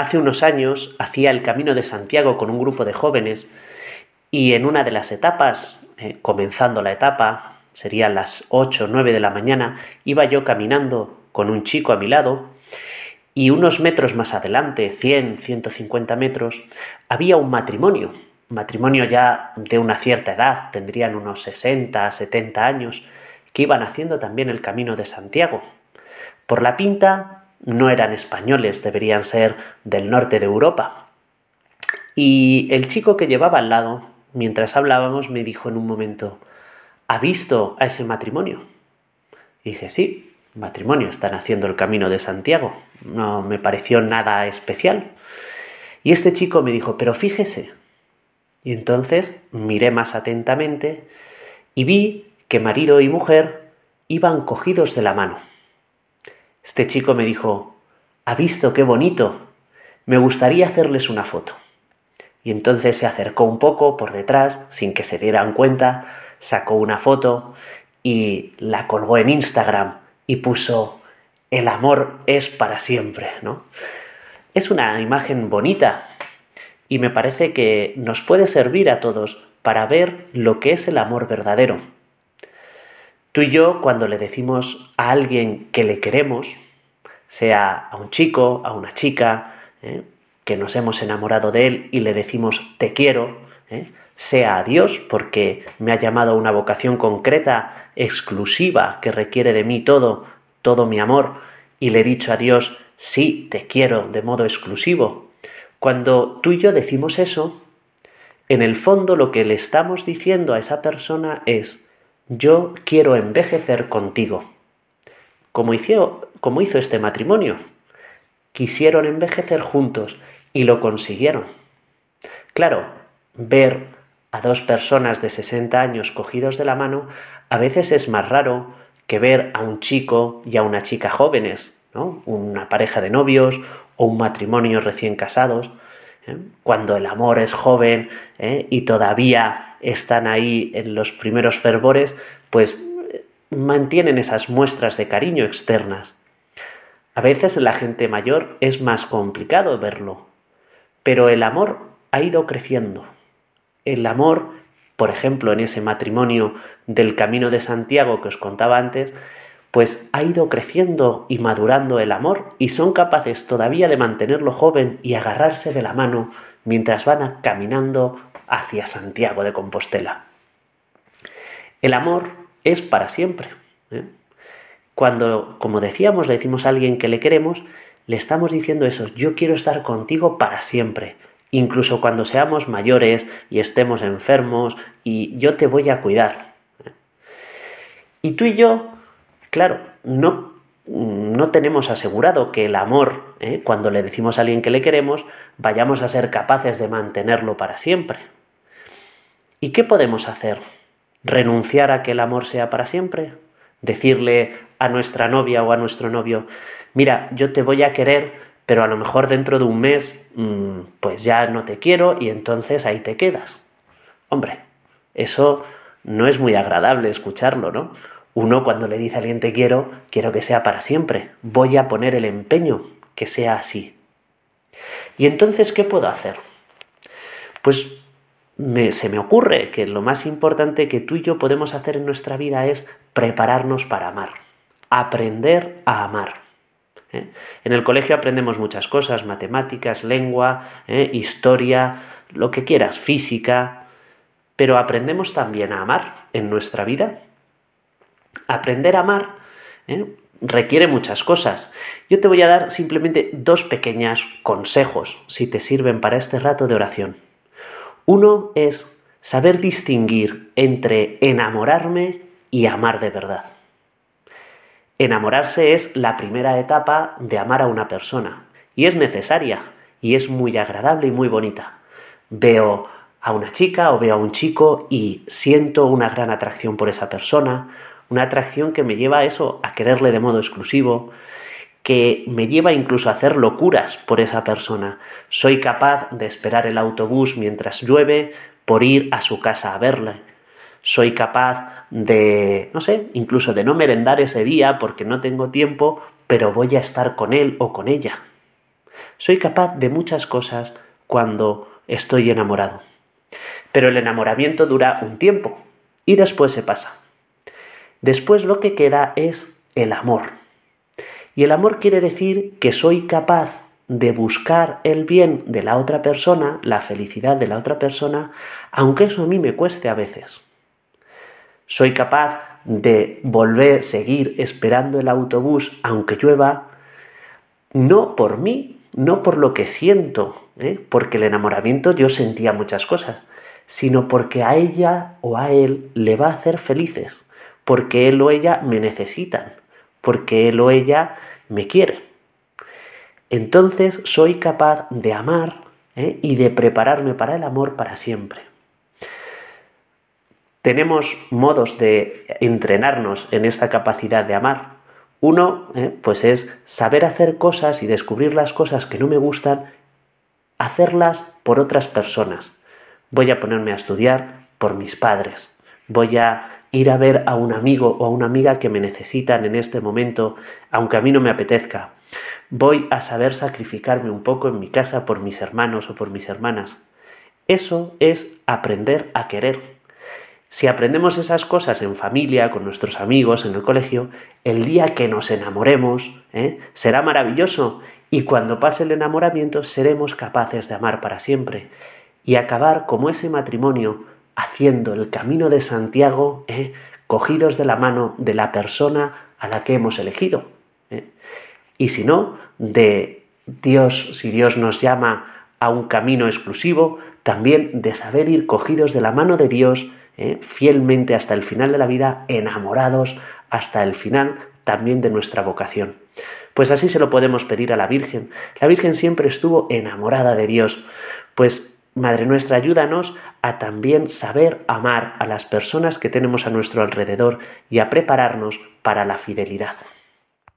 hace unos años hacía el Camino de Santiago con un grupo de jóvenes y en una de las etapas, eh, comenzando la etapa, serían las 8 o 9 de la mañana, iba yo caminando con un chico a mi lado y unos metros más adelante, 100, 150 metros, había un matrimonio, matrimonio ya de una cierta edad, tendrían unos 60, 70 años, que iban haciendo también el camino de Santiago. Por la pinta no eran españoles, deberían ser del norte de Europa. Y el chico que llevaba al lado, mientras hablábamos, me dijo en un momento, ¿ha visto a ese matrimonio? Y dije, sí, matrimonio, están haciendo el camino de Santiago. No me pareció nada especial. Y este chico me dijo, pero fíjese. Y entonces miré más atentamente y vi que marido y mujer iban cogidos de la mano. Este chico me dijo, ¿ha visto qué bonito? Me gustaría hacerles una foto. Y entonces se acercó un poco por detrás, sin que se dieran cuenta, sacó una foto y la colgó en Instagram y puso el amor es para siempre, ¿no? Es una imagen bonita y me parece que nos puede servir a todos para ver lo que es el amor verdadero. Tú y yo, cuando le decimos a alguien que le queremos, sea a un chico, a una chica, ¿eh? que nos hemos enamorado de él y le decimos te quiero, ¿eh? sea a Dios, porque me ha llamado a una vocación concreta, exclusiva, que requiere de mí todo, todo mi amor, y le he dicho a Dios, sí, te quiero de modo exclusivo. Cuando tú y yo decimos eso, en el fondo lo que le estamos diciendo a esa persona es, yo quiero envejecer contigo. Como hizo, como hizo este matrimonio. Quisieron envejecer juntos y lo consiguieron. Claro, ver a dos personas de 60 años cogidos de la mano, a veces es más raro que ver a un chico y a una chica jóvenes, ¿no? una pareja de novios o un matrimonio recién casados. ¿Eh? Cuando el amor es joven ¿eh? y todavía están ahí en los primeros fervores, pues mantienen esas muestras de cariño externas. A veces en la gente mayor es más complicado verlo, pero el amor ha ido creciendo el amor, por ejemplo, en ese matrimonio del Camino de Santiago que os contaba antes, pues ha ido creciendo y madurando el amor y son capaces todavía de mantenerlo joven y agarrarse de la mano mientras van caminando hacia Santiago de Compostela. El amor es para siempre. ¿eh? Cuando, como decíamos, le decimos a alguien que le queremos, le estamos diciendo eso, yo quiero estar contigo para siempre incluso cuando seamos mayores y estemos enfermos, y yo te voy a cuidar. Y tú y yo, claro, no, no tenemos asegurado que el amor, ¿eh? cuando le decimos a alguien que le queremos, vayamos a ser capaces de mantenerlo para siempre. ¿Y qué podemos hacer? ¿Renunciar a que el amor sea para siempre? ¿Decirle a nuestra novia o a nuestro novio, mira, yo te voy a querer, pero a lo mejor dentro de un mes, mm, pues ya no te quiero y entonces ahí te quedas. Hombre, eso no es muy agradable escucharlo, ¿no? Uno cuando le dice a alguien te quiero, quiero que sea para siempre, voy a poner el empeño que sea así. ¿Y entonces qué puedo hacer? Pues se me ocurre que lo más importante que tú y yo podemos hacer en nuestra vida es prepararnos para amar, aprender a amar. ¿eh? En el colegio aprendemos muchas cosas, matemáticas, lengua, ¿eh? historia, lo que quieras, física, pero aprendemos también a amar en nuestra vida. Aprender a amar ¿eh? requiere muchas cosas. Yo te voy a dar simplemente dos pequeños consejos, si te sirven para este rato de oración. Uno es saber distinguir entre enamorarme y amar de verdad. Enamorarse es la primera etapa de amar a una persona y es necesaria y es muy agradable y muy bonita. Veo a una chica o veo a un chico y siento una gran atracción por esa persona, una atracción que me lleva a eso, a quererle de modo exclusivo, que me lleva incluso a hacer locuras por esa persona. Soy capaz de esperar el autobús mientras llueve por ir a su casa a verle soy capaz de, no sé, incluso de no merendar ese día porque no tengo tiempo, pero voy a estar con él o con ella. Soy capaz de muchas cosas cuando estoy enamorado. Pero el enamoramiento dura un tiempo y después se pasa. Después lo que queda es el amor. Y el amor quiere decir que soy capaz de buscar el bien de la otra persona, la felicidad de la otra persona, aunque eso a mí me cueste a veces. Soy capaz de volver, seguir esperando el autobús aunque llueva, no por mí, no por lo que siento, ¿eh? porque el enamoramiento yo sentía muchas cosas, sino porque a ella o a él le va a hacer felices, porque él o ella me necesitan, porque él o ella me quiere. Entonces soy capaz de amar ¿eh? y de prepararme para el amor para siempre. Tenemos modos de entrenarnos en esta capacidad de amar. Uno, ¿eh? pues es saber hacer cosas y descubrir las cosas que no me gustan, hacerlas por otras personas. Voy a ponerme a estudiar por mis padres. Voy a ir a ver a un amigo o a una amiga que me necesitan en este momento, aunque a mí no me apetezca. Voy a saber sacrificarme un poco en mi casa por mis hermanos o por mis hermanas. Eso es aprender a querer. Si aprendemos esas cosas en familia, con nuestros amigos, en el colegio, el día que nos enamoremos ¿eh? será maravilloso y cuando pase el enamoramiento seremos capaces de amar para siempre y acabar como ese matrimonio haciendo el camino de Santiago, ¿eh? cogidos de la mano de la persona a la que hemos elegido. ¿eh? Y si no, de Dios, si Dios nos llama a un camino exclusivo, también de saber ir cogidos de la mano de Dios ¿eh? fielmente hasta el final de la vida, enamorados hasta el final también de nuestra vocación. Pues así se lo podemos pedir a la Virgen. La Virgen siempre estuvo enamorada de Dios. Pues Madre nuestra, ayúdanos a también saber amar a las personas que tenemos a nuestro alrededor y a prepararnos para la fidelidad.